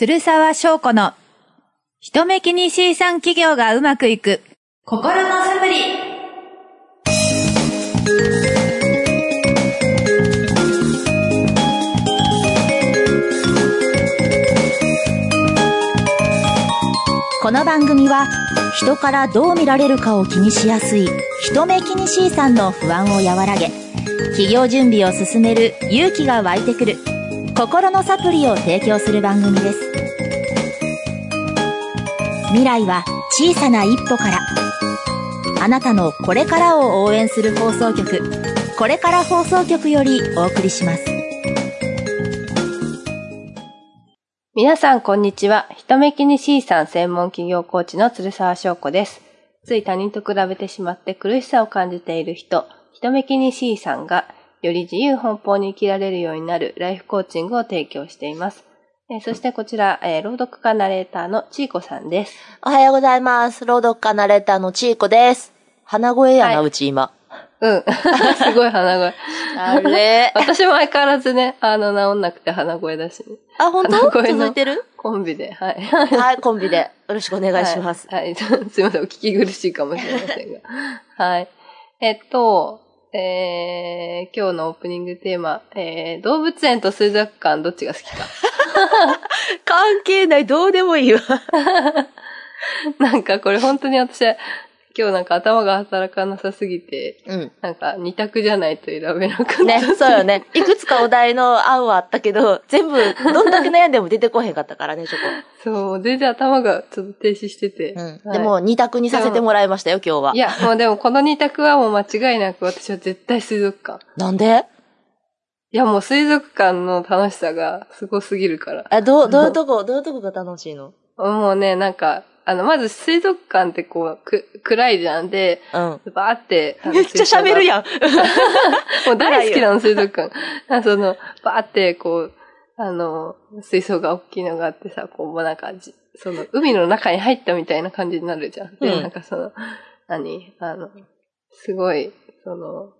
鶴沢翔子の人目気に C 産企業がうまくいく。心のサプリこの番組は人からどう見られるかを気にしやすい人目気にしいさんの不安を和らげ企業準備を進める勇気が湧いてくる心のサプリを提供する番組です未来は小さな一歩からあなたのこれからを応援する放送局これから放送局よりお送りします皆さん、こんにちは。人目気に C さん専門企業コーチの鶴沢翔子です。つい他人と比べてしまって苦しさを感じている人、人目気に C さんが、より自由奔放に生きられるようになるライフコーチングを提供しています。えーそしてこちら、えー朗読家ナレーターのちーこさんです。おはようございます朗読家ナレーターのちーこです鼻声やな、はいうち今うん。すごい鼻声。あれ？私も相変わらずね、あの、治んなくて鼻声だし、ね、あ、本当？続いてる？コンビで、はい。はい、コンビでよろしくお願いします。はい。はい、すいません。お聞き苦しいかもしれませんが。はい。えっと、えー、今日のオープニングテーマ、えー、動物園と水族館どっちが好きか。関係ない、どうでもいいわ。なんかこれ本当に私、今日なんか頭が働かなさすぎて、うん。なんか二択じゃないと選べなかった。ね、そうよね。いくつかお題の案はあったけど、全部、どんだけ悩んでも出てこへんかったからね、そこ。そう、全然頭がちょっと停止してて。うん。はいでも、二択にさせてもらいましたよ、今日は。いや、もうでもこの二択はもう間違いなく私は絶対水族館。なんで？いやもう水族館の楽しさがすごすぎるから。あ、どう、どういうとこ、どういうとこが楽しいの？もうね、なんか、あの、まず水族館ってこう、く、暗いじゃんで、うん。バーって。めっちゃ喋るやん。ん。もう大好きなの、水族館。あその、バーってこう、あの、水槽が大きいのがあってさ、こう、もうなんかじ、その、海の中に入ったみたいな感じになるじゃん。で、うんなんかその、何？あの、すごい、その、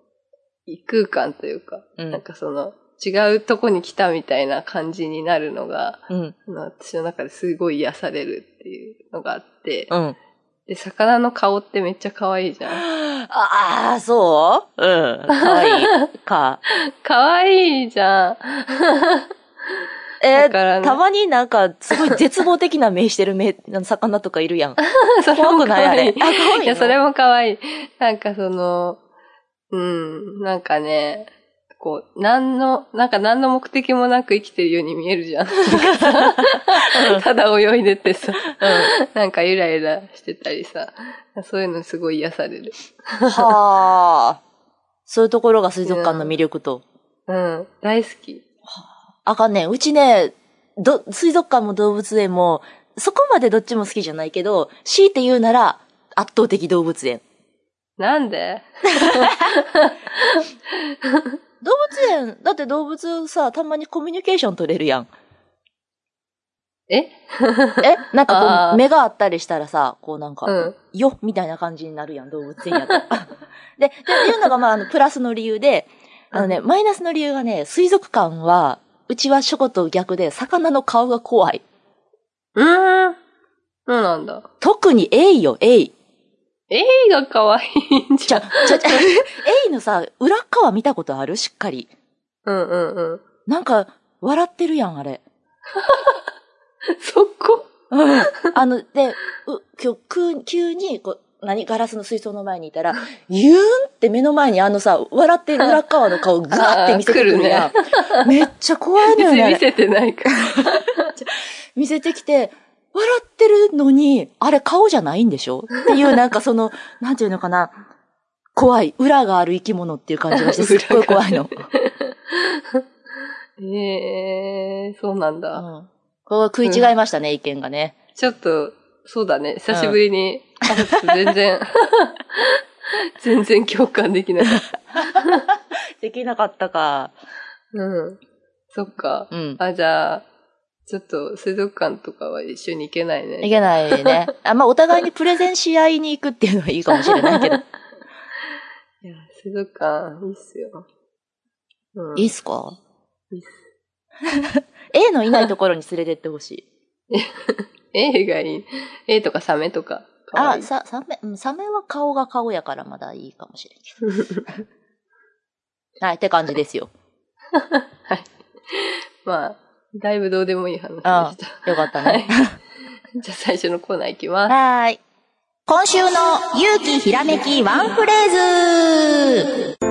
異空間というか、うんなんかその、違うとこに来たみたいな感じになるのが、うん。あの私の中ですごい癒されるっていうのがあって、うん。で、魚の顔ってめっちゃ可愛いじゃん。ああ、そう？うん。かわいい。か。可愛いじゃん。えだからねたまになんか、すごい絶望的な目してる目、魚とかいるやん。それも可愛い。いや、それも可愛い。なんかその、うん、なんかね、こう、何の、なんか何の目的もなく生きてるように見えるじゃん。ただ泳いでてさ、なんかゆらゆらしてたりさ、そういうのすごい癒される。はあ。そういうところが水族館の魅力と。うん、大好き。あかんねん。うちね、ど、水族館も動物園も、そこまでどっちも好きじゃないけど、強いて言うなら、圧倒的動物園。なんで？動物園、だって動物さ、たまにコミュニケーション取れるやん。え？え？なんかこう、目があったりしたらさ、こうなんか、うん。よみたいな感じになるやん、動物園やと。で、で、いうのがまあ、あの、プラスの理由で、あのね、マイナスの理由がね、水族館は、うちはショコと逆で、魚の顔が怖い。うーん。そうなんだ。特にエイよ、エイ。エイが可愛いんじじゃ、ゃん。じゃ、じゃ、エイのさ、裏側見たことある？しっかり。うんうんうん。なんか、笑ってるやん、あれ。そこうん。あの、で、う、今日、急急に、こう、何？ガラスの水槽の前にいたら、ユーンって目の前にあのさ、笑ってる裏側の顔ガーって見せてくるやん。めっちゃ怖いのよね。見せてないから。見せてきて、笑ってるのに、あれ顔じゃないんでしょ？っていう、なんかその、なんていうのかな？怖い。裏がある生き物っていう感じがして、すっごい怖いの。ええー、そうなんうだ。ん。こう食い違いましたね、意見がね。ちょっと、そうだね。久しぶりに、あちょっと全然、全然共感できなかった。できなかったか。うん。そっか。うん。あ、じゃあ、ちょっと水族館とかは一緒に行けないね。いけないね。あ、まあ、お互いにプレゼンし合いに行くっていうのはいいかもしれないけど。いや、水族館、いいっすよ。うん、いいっすか？いいっす。A のいないところに連れてってほしい。A がいい。A とかサメとか。かわいあ、いさ、サメ、うんサメは顔が顔やからまだいいかもしれんけど。はい、って感じですよ。まあ、だいぶどうでもいい話であした。よかったはいね。。じゃあ最初のコーナーいきます。はーい。今週の勇気ひらめきワンフレーズ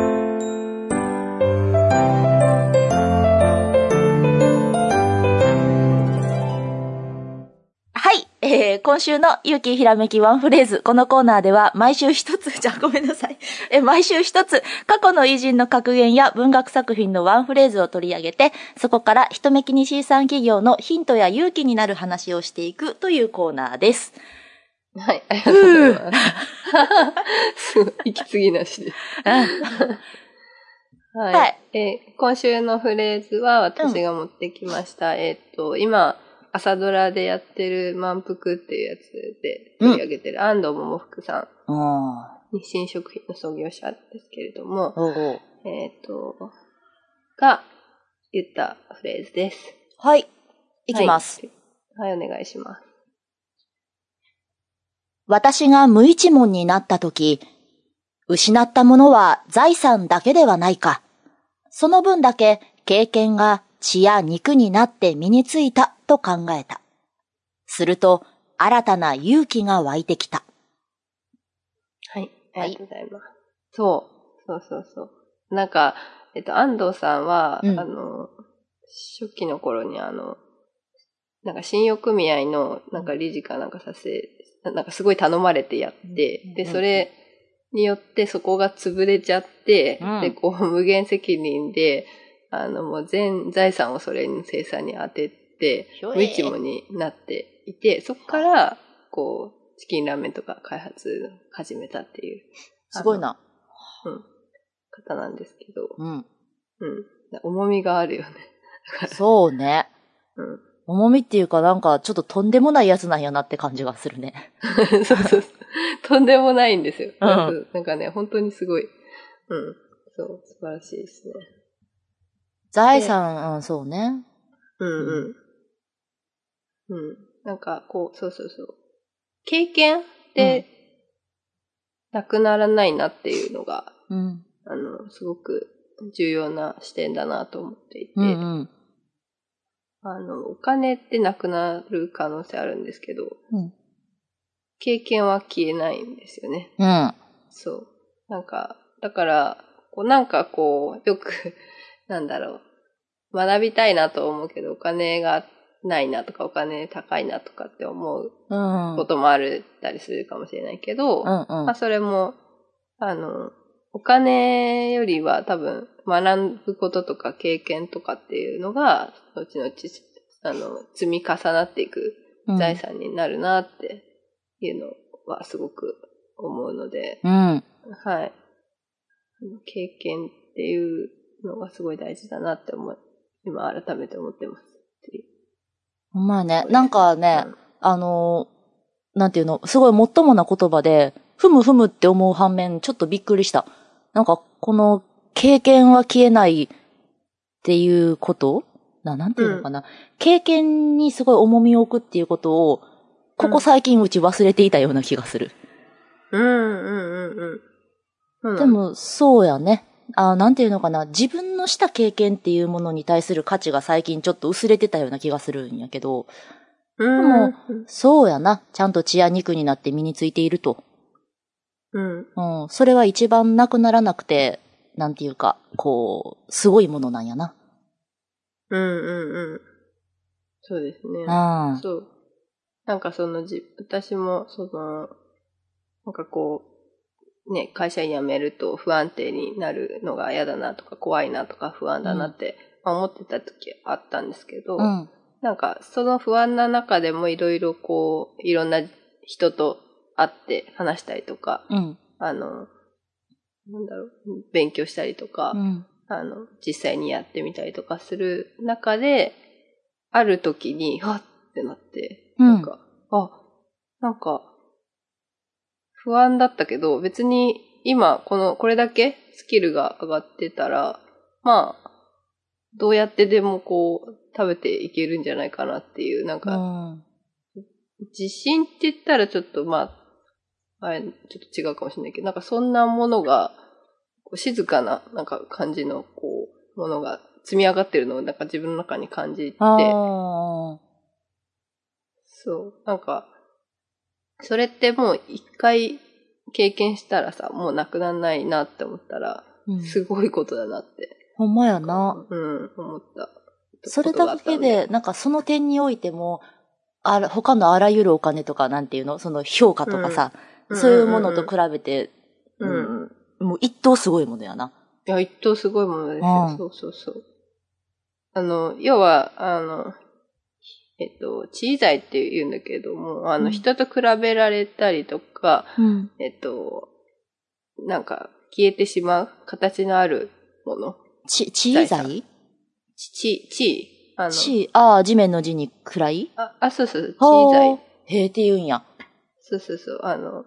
えー、今週の勇気ひらめきワンフレーズ。このコーナーでは毎週一つ、じゃあごめんなさい。えー、毎週一つ、過去の偉人の格言や文学作品のワンフレーズを取り上げて、そこから一目気に C 産企業のヒントや勇気になる話をしていくというコーナーです。はい、ありがとうございます。すごい、息継ぎなしで。はい。はいえー今週のフレーズは私が持ってきました。えっ、と、今、朝ドラでやってる満腹っていうやつで取り上げてる安藤桃福さん、あ日清食品の創業者ですけれども、おうえっ、と、が言ったフレーズです。はい。いきます。はい。はい、お願いします。私が無一文になったとき、失ったものは財産だけではないか。その分だけ経験が血や肉になって身についたと考えた。すると、新たな勇気が湧いてきた。はい。ありがとうございます。そう。そうそうそう。なんか、えっと、安藤さんは、うんあの、初期の頃にあの、なんか信用組合のなんか理事かなんかさせ、なんかすごい頼まれてやって、で、それによってそこが潰れちゃって、うんで、こう無限責任で、あの、もう全財産をそれに生産に当てて、無一文になっていて、そこから、こう、チキンラーメンとか開発始めたっていう。すごいな。うん。方なんですけど、うん。うん。重みがあるよね。そうね。うん。重みっていうかなんかちょっととんでもないやつなんやなって感じがするね。そうそうそう。とんでもないんですよ。うんなんかね、本当にすごい。うん。そう、素晴らしいですね。財産、うん、そうね。うんうん。うん。なんか、こう、そうそうそう。経験って、なくならないなっていうのが、うん。あの、すごく重要な視点だなと思っていて、うんうん。あの、お金ってなくなる可能性あるんですけど、うん。経験は消えないんですよね。うん。そう。なんか、だから、こうなんかこう、よく、なんだろう、学びたいなと思うけど、お金がないなとか、お金高いなとかって思ううん。こともあるったりするかもしれないけど、うんうんまあ、それも、あの、お金よりは多分学ぶこととか経験とかっていうのが、後々、あの、積み重なっていく財産になるなっていうのはすごく思うので、うん。はい。経験っていうのがすごい大事だなって思い、今改めて思ってますっていう。まあね、なんかね、うん。あのーなんていうの、すごいもっともな言葉で、ふむふむって思う反面、ちょっとびっくりした。なんか、この、経験は消えないっていうこと？な、なんていうのかな、経験にすごい重みを置くっていうことを、ここ最近うち忘れていたような気がする。うん。うんうんうんでも、そうやね。あなんていうのかな。自分のした経験っていうものに対する価値が最近ちょっと薄れてたような気がするんやけど、うん、でもそうやな。ちゃんと血や肉になって身についていると。うん。うん。それは一番なくならなくて、なんていうか、こう、すごいものなんやな。うんうんうん。そうですね。うん。そう。なんかそのじ、私も、その、なんかこう、ね、会社員辞めると不安定になるのが嫌だなとか怖いなとか不安だなって、まあ思ってた時あったんですけど、うん。なんかその不安な中でもいろいろこう、いろんな人と会って話したりとか、うん。あの、なんだろう、勉強したりとか、うん。あの、実際にやってみたりとかする中で、ある時に、はっってなって、うんなんか、あ、なんか、不安だったけど、別に今、この、これだけスキルが上がってたら、まあ、どうやってでもこう、食べていけるんじゃないかなっていう、なんうか、ん。自信って言ったらちょっとまあ、あれ、ちょっと違うかもしれないけど、なんかそんなものが、こう静かな、なんか感じの、こう、ものが積み上がってるのをなんか自分の中に感じて。そう、なんか、それってもう一回経験したらさ、もうなくならないなって思ったら、うんすごいことだなって、ほんまやな。うん、思った。それだけで、なんかその点においても、あら、他のあらゆるお金とか、なんていうの？その評価とかさ、うんそういうものと比べて、うん、ううん。んもう一等すごいものやな。いや、一等すごいものですよ。うんそうそうそう。あの、要は、あの、えっと、小さいって言うんだけれども、あの、うん人と比べられたりとか、うん。えっと、なんか、消えてしまう形のあるもの。ち、小さい？ち、ち、あの、ち、ああ、地面の字に暗い？あ、あ、そうそう、小さい。へえって言うんや。そうそうそう、あの、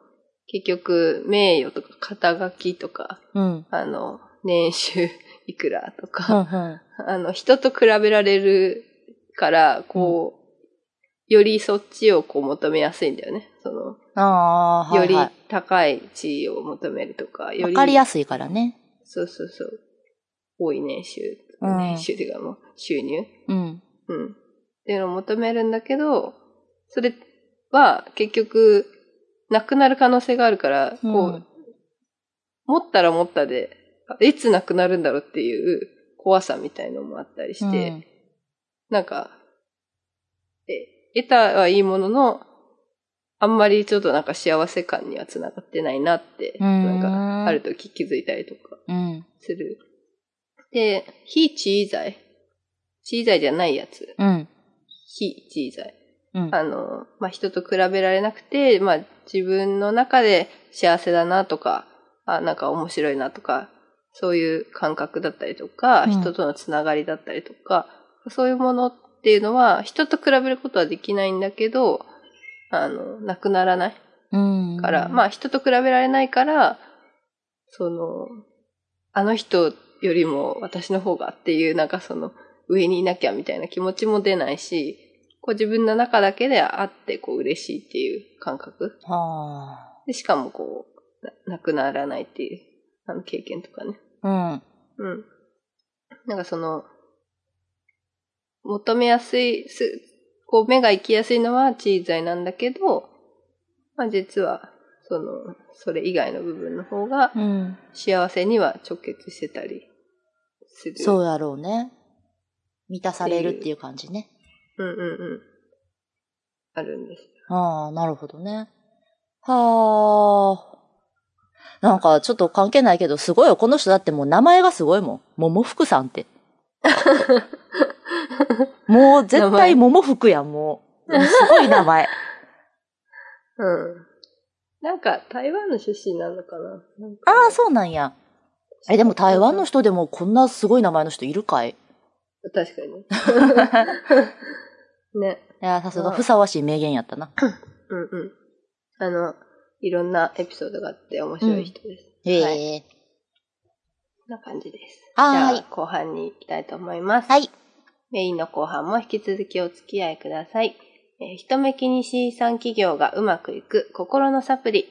結局、名誉とか肩書きとか、うん。あの、年収いくらとうんか、うん。あの、人と比べられるから、こう、よりそっちをこう求めやすいんだよね。その、ああ、はよりいはい。高い地位を求めるとか、よわり、かりやすいからね。そうそうそう。多い年収、うん年収っていうかもう収入うん。うん。っていうのを求めるんだけど、それは結局、なくなる可能性があるから、こう、うん持ったら持ったで、いつなくなるんだろうっていう怖さみたいのもあったりして、うんなんか、え、得たはいいものの、あんまりちょっとなんか幸せ感にはつながってないなって、うんなんか、ある時気づいたりとかうん。する。で、非小さい。小さいじゃないやつ。うん。非小さい。うん。あの、まあ、人と比べられなくて、まあ、自分の中で幸せだなとか、あ、なんか面白いなとか、そういう感覚だったりとか、うん人とのつながりだったりとか、そういうものっていうのは、人と比べることはできないんだけど、あの、なくならないうん。から、まあ、人と比べられないから、その、あの人よりも私の方がっていう、なんかその、上にいなきゃみたいな気持ちも出ないし、こう自分の中だけであって、こう嬉しいっていう感覚。はで、しかもこう、ななくならないっていう、あの経験とかね。あ。うん。うん。なんかその、求めやすい、す、こう目が行きやすいのはチーズイなんだけど、まあ実は、その、それ以外の部分の方がうん。幸せには直結してたりする。そうやろうね。満たされるっていう感じね。うんうんうん。あるんです。ああ、なるほどね。はあ。なんかちょっと関係ないけど、すごいよ。この人だってもう名前がすごいもん。桃福さんって。もう絶対桃福やん、もう。すごい名前。うん。なんか台湾の出身なのかな？ああ、そうなんや。え、でも台湾の人でもこんなすごい名前の人いるかい？確かに。ね。いや、さすがふさわしい名言やったな。うんうん。あの、いろんなエピソードがあって面白い人です。へえ。はい。こんな感じです。はーいじゃあ、後半に行きたいと思います。はい。メインの後半も引き続きお付き合いください。えー、人目気に C 産企業がうまくいく心のサプリ。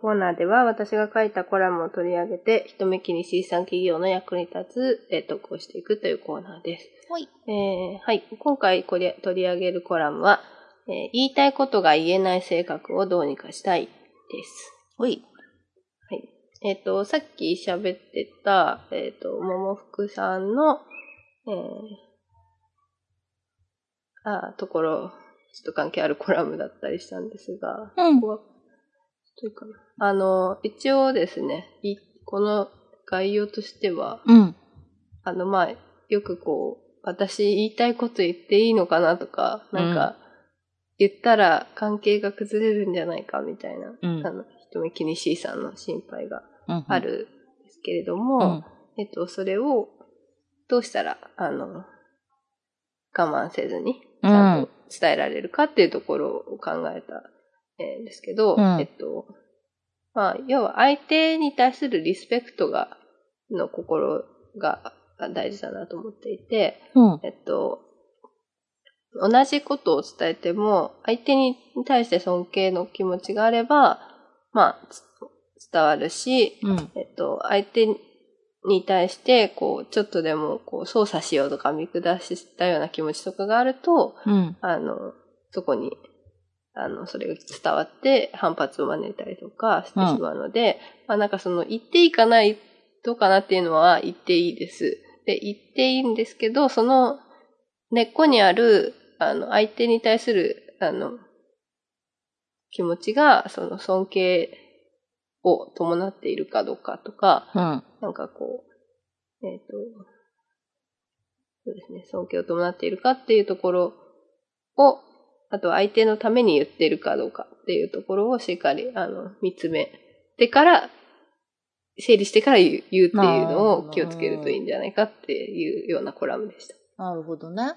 コーナーでは私が書いたコラムを取り上げて、人目気に C 産企業の役に立つ、えー、投稿していくというコーナーです。はい。えーはい、今回これ取り上げるコラムは、えー言いたいことが言えない性格をどうにかしたいです。ほい。はい。えっ、と、さっき喋ってた、えっ、と、桃福さんの、えー、あところ、ちょっと関係あるコラムだったりしたんですが、うんここは、といいかな。あの、一応ですね、いこの概要としては、うん。あの、まあ、よくこう、私言いたいこと言っていいのかなとか、なんか、言ったら関係が崩れるんじゃないかみたいな、うんあの、人目気にしいさんの心配がうん。あるんですけれども、うん。えっと、それを、どうしたら、あの、我慢せずに、ちゃんと伝えられるかっていうところを考えた、えーですけど、うんえっと、まあ、要は相手に対するリスペクトが、の心が大事だなと思っていて、うん。えっと、同じことを伝えても、相手に対して尊敬の気持ちがあれば、まあ、つ伝わるし、うん。えっと、相手に対して、こう、ちょっとでも、こう、操作しようとか見下したような気持ちとかがあると、うん。あの、そこに、あの、それが伝わって反発を招いたりとかしてしまうので、まあなんかその、言っていいかない、どうかなっていうのは言っていいです。で、言っていいんですけど、その根っこにある、あの、相手に対する、あの、気持ちが、その尊敬を伴っているかどうかとか、うん。なんかこう、えっ、と、そうですね、尊敬を伴っているかっていうところを、あと相手のために言っているかどうかっていうところをしっかり、あの、見つめてから、整理してから言う言うっていうのを気をつけるといいんじゃないかっていうようなコラムでした。なるほどね。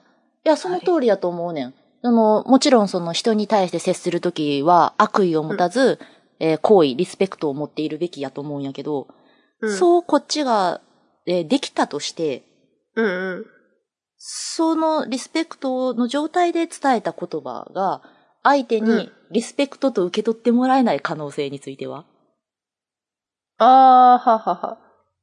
いや、その通りやと思うねん。あの、もちろんその人に対して接するときは悪意を持たず、えー好意、リスペクトを持っているべきやと思うんやけど、うん、そうこっちが、えーできたとして、うんうん。そのリスペクトの状態で伝えた言葉が、相手にうんリスペクトと受け取ってもらえない可能性については、ああ、ははは。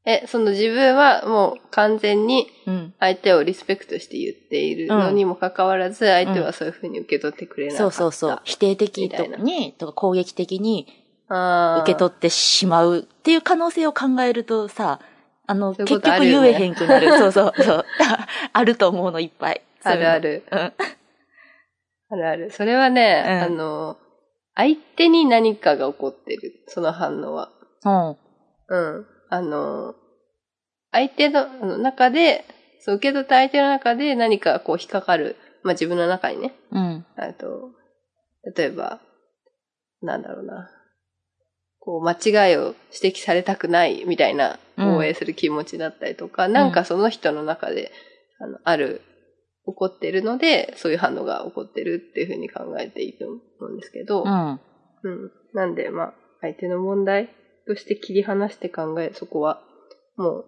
え、その自分はもう完全にうん。相手をリスペクトして言っているのにもかかわらず、相手はそういうふうに受け取ってくれなかそった。うそうそう。否定的とみたいなに、とか攻撃的にあー受け取ってしまうっていう可能性を考えるとさ、あの、結局言えへんくなる。そうそうそう。あると思うのいっぱい。あるある。そういうの。あるある。それはね、うんあの、相手に何かが起こってる。その反応は。うん。うん。あの、相手の中で、そう受け取った相手の中で何かこう引っかかる。まあ自分の中にね。うん。あと、例えば、なんだろうな。こう、間違いを指摘されたくないみたいなうん応援する気持ちだったりとか、なんかその人の中で、あの、ある、起こってるので、そういう反応が起こってるっていうふうに考えていいと思うんですけど、うん。うん。なんで、まあ、相手の問題として切り離して考え、そこは、も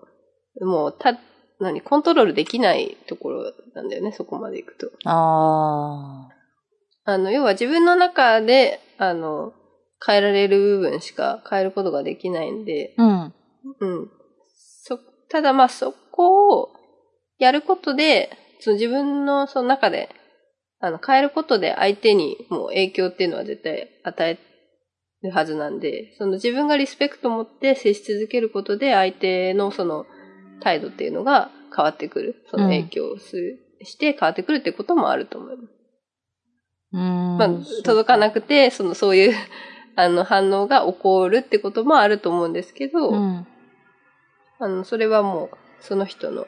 う、もう、た、何、コントロールできないところなんだよね、そこまで行くと。ああの、要は自分の中で、あの、変えられる部分しか変えることができないんで、あ。うん。うん。そ、ただまあそこをやることで、その自分のその中で、あの、変えることで相手にもう影響っていうのは絶対与えるはずなんで、その自分がリスペクトを持って接し続けることで相手のその態度っていうのが変わってくる。その影響をする、して変わってくるってこともあると思います。うん。まあ、届かなくて、その、そういう、あの、反応が起こるってこともあると思うんですけど、うん。あの、それはもう、その人の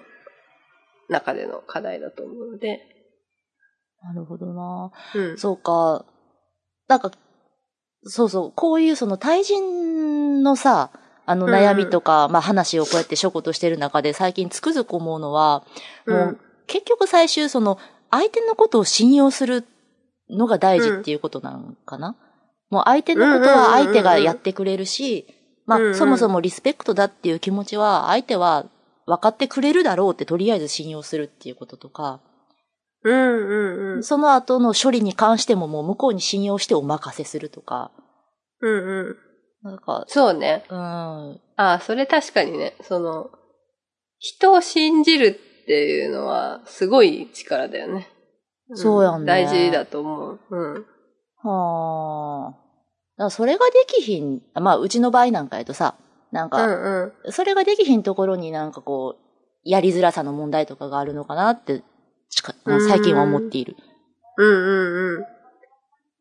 中での課題だと思うので、なるほどな。うん。そうか。なんか、そうそう、こういうその対人のさ、あのうん悩みとか、まあ話をこうやって書庫としてる中で最近つくづく思うのは、もう結局最終その相手のことを信用するのが大事っていうことなのかな、もう相手のことは相手がやってくれるし、まあそもそもリスペクトだっていう気持ちは相手は分かってくれるだろうってとりあえず信用するっていうこととか、うんうんうん。その後の処理に関してももう向こうに信用してお任せするとか、うんうん。なんか、そうね。うん、ああ、それ確かにね、その、人を信じるっていうのは、すごい力だよね。んそうやんね大事だと思う。うん。はあ。らそれができひん、まあうちの場合なんかやとさ、なんうか、んうん。それができひんところになんかこう、やりづらさの問題とかがあるのかなって、最近は思っている。うんうんうん。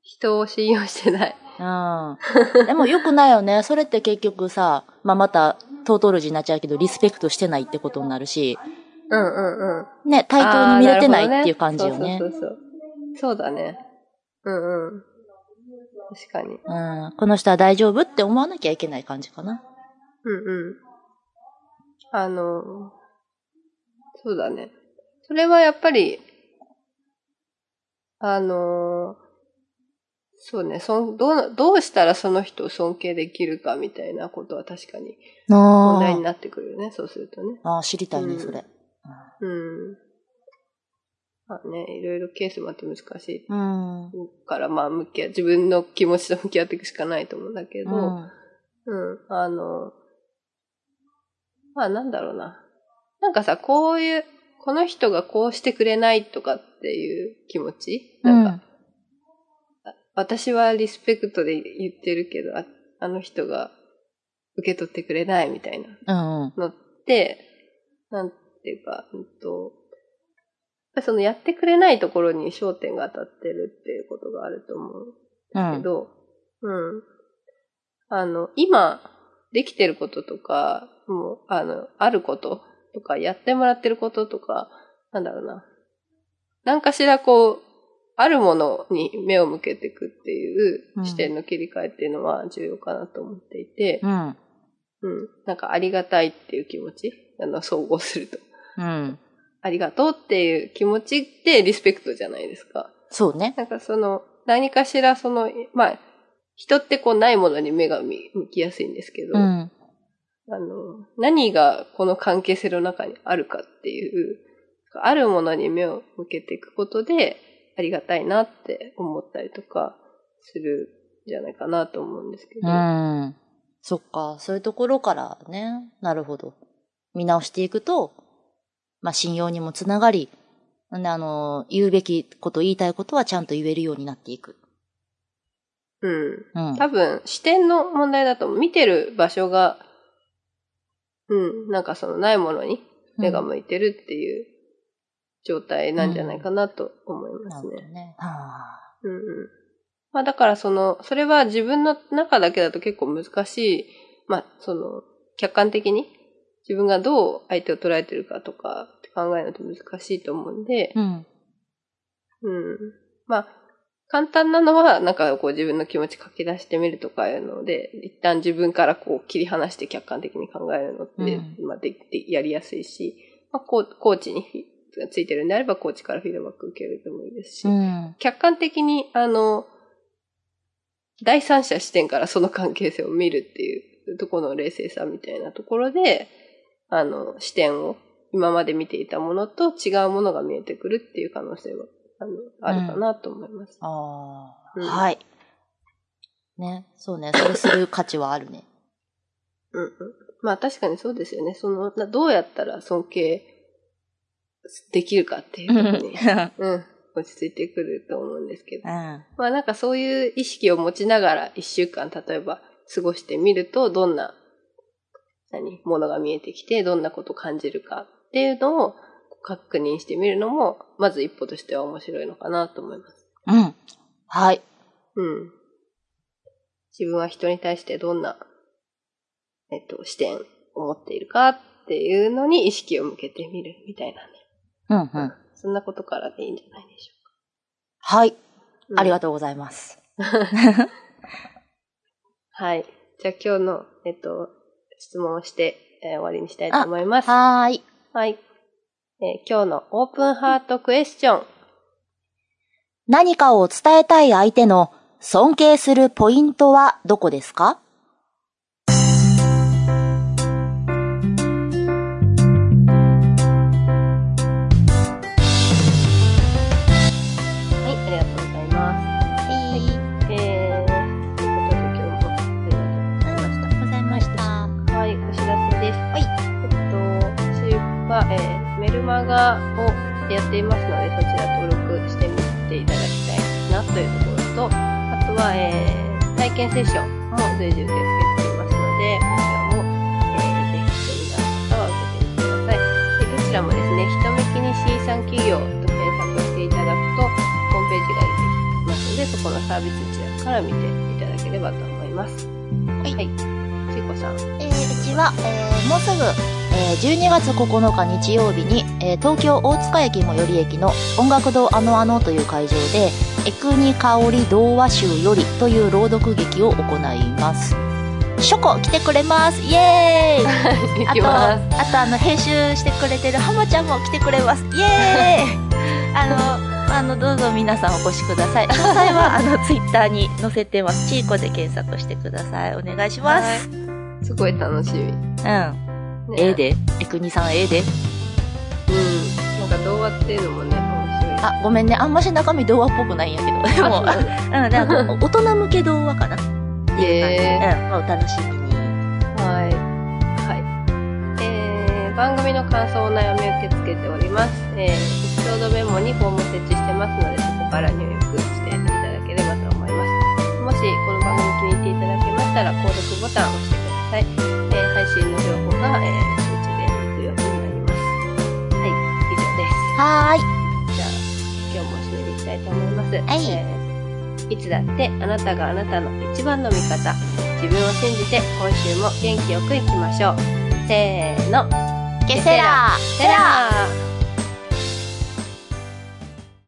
人を信用してない。うん。でもよくないよね。それって結局さ、まあまた、トートロジーになっちゃうけど、リスペクトしてないってことになるし、うんうんうん。ね、対等に見れてないっていう感じよね。そうそうそうそう。そうだね。うんうん。確かに。うん。この人は大丈夫って思わなきゃいけない感じかな。うんうん。あの、そうだね。それはやっぱり、あのーそうね、そんどう、どうしたらその人を尊敬できるかみたいなことは確かに問題にあなってくるよね、そうするとね。あ。ああ、知りたいね、うんそれ。うん。まあね、いろいろケースもあって難しうん。いから、まあ向き合自分の気持ちと向き合っていくしかないと思うんだけど、うん。うん、あの、まあなんだろうな。なんかさ、こういう、この人がこうしてくれないとかっていう気持ち？なんか、私はリスペクトで言ってるけど、ああの人が受け取ってくれないみたいなうん。うん。のって、なんていうか、うんと、ぱりそのやってくれないところに焦点が当たってるっていうことがあると思ううん。けど、うん。あの、今、できてることとか、もう、あの、あることとか、やってもらってることとか、なんだろうな。何かしらこう、あるものに目を向けていくっていううん視点の切り替えっていうのは重要かなと思っていて、うん。うん。なんかありがたいっていう気持ち、あの、総合すると。うん。ありがとうっていう気持ちってリスペクトじゃないですか。そうね。なんかその、何かしらその、まあ、人ってこうないものに目が向きやすいんですけど、うん。あの、何がこの関係性の中にあるかっていう、あるものに目を向けていくことで、ありがたいなって思ったりとかするんじゃないかなと思うんですけど。うん。そっか、そういうところからね。なるほど。見直していくと、まあ、信用にもつながり、なんで、あの、言うべきこと、言いたいことはちゃんと言えるようになっていく。うん。うん。多分、視点の問題だと、見てる場所が、うん、なんかそのないものに目が向いてるっていう状態なんじゃないかなと思いますね。なるほどね。はあうんうん。まあだからその、それは自分の中だけだと結構難しい、まあその、客観的に自分がどう相手を捉えてるかとかって考えるのって難しいと思うんで、うん。うん。まあ、簡単なのは、なんかこう自分の気持ち書き出してみるとかいうので、一旦自分からこう切り離して客観的に考えるのって、うまあででやりやすいし、まあ、コーコーチについてるんであれば、コーチからフィードバック受けるでもいいですし、うん。客観的に、あの、第三者視点からその関係性を見るっていうところの冷静さみたいなところで、あの、視点を今まで見ていたものと違うものが見えてくるっていう可能性は、あの、あるかなと思います。ああ、うんはい。ね、そうね、それする価値はあるね。うんうん。まあ確かにそうですよね。その、などうやったら尊敬できるかっていうところに、うん、落ち着いてくると思うんですけど。うん。まあなんかそういう意識を持ちながら一週間例えば過ごしてみるとどんな何ものが見えてきてどんなことを感じるかっていうのを確認してみるのもまず一歩としては面白いのかなと思います。うん。はい。うん。自分は人に対してどんな、えっと、視点を持っているかっていうのに意識を向けてみるみたいなね。うんうん。そんなことからでいいんじゃないでしょはい。うか。とありがとうございます。はい。じゃあ今日の、えっと、質問をして、えー終わりにしたいと思います。はーい。はい。えー今日のオープンハートクエスチョン。何かを伝えたい相手の尊敬するポイントはどこですか？をやっていますので、そちら登録してみていただきたいなというところと、あとは、えー体験セッションも随時受け付けていますので、こちらも、えーぜひ興味のある方は受けてみてください。でどちらもですね、ひとめきに C 産企業と検索していただくと、ホームページが出てきますので、そこのサービス一覧から見ていただければと思います。はいはい。ちいこさん。えーうちは、えーもうすぐ、えー12月9日日曜日に、えー東京大塚駅最寄り駅の音楽堂あのあのという会場で、エクニ香り童話集よりという朗読劇を行います。ショコ来てくれますイエーイ 行あと、きます。あとあの、編集してくれてるハマちゃんも来てくれます。イエーイ あの、あの、どうぞ皆さんお越しください。詳細は、あの、ツイッターに載せてます。チーコで検索してください。お願いします。すごい楽しみ。うん。ねええ。で？えくにさんええで？うん。なんか童話っていうのもね、面白い。あ、ごめんね。あんまし中身童話っぽくないんやけど。でも、うん、なんか、大人向け童話かな。へうん、まあお楽しみに。はい。はい。えー、番組の感想、お悩み受け付けております。えー、エピソードメモにフォーム設置してますので、そこから入力していただければと思います。もし、この番組気に入っていただけましたら、購読ボタンを押してください。信の情報が、えー、通知で行くようになります。はい、以上です。はーい。じゃあ、今日も締めていきたいと思います。はいえーいつだってあなたがあなたの一番の味方。自分を信じて今週も元気よくいきましょう。せーの。ケセラセラー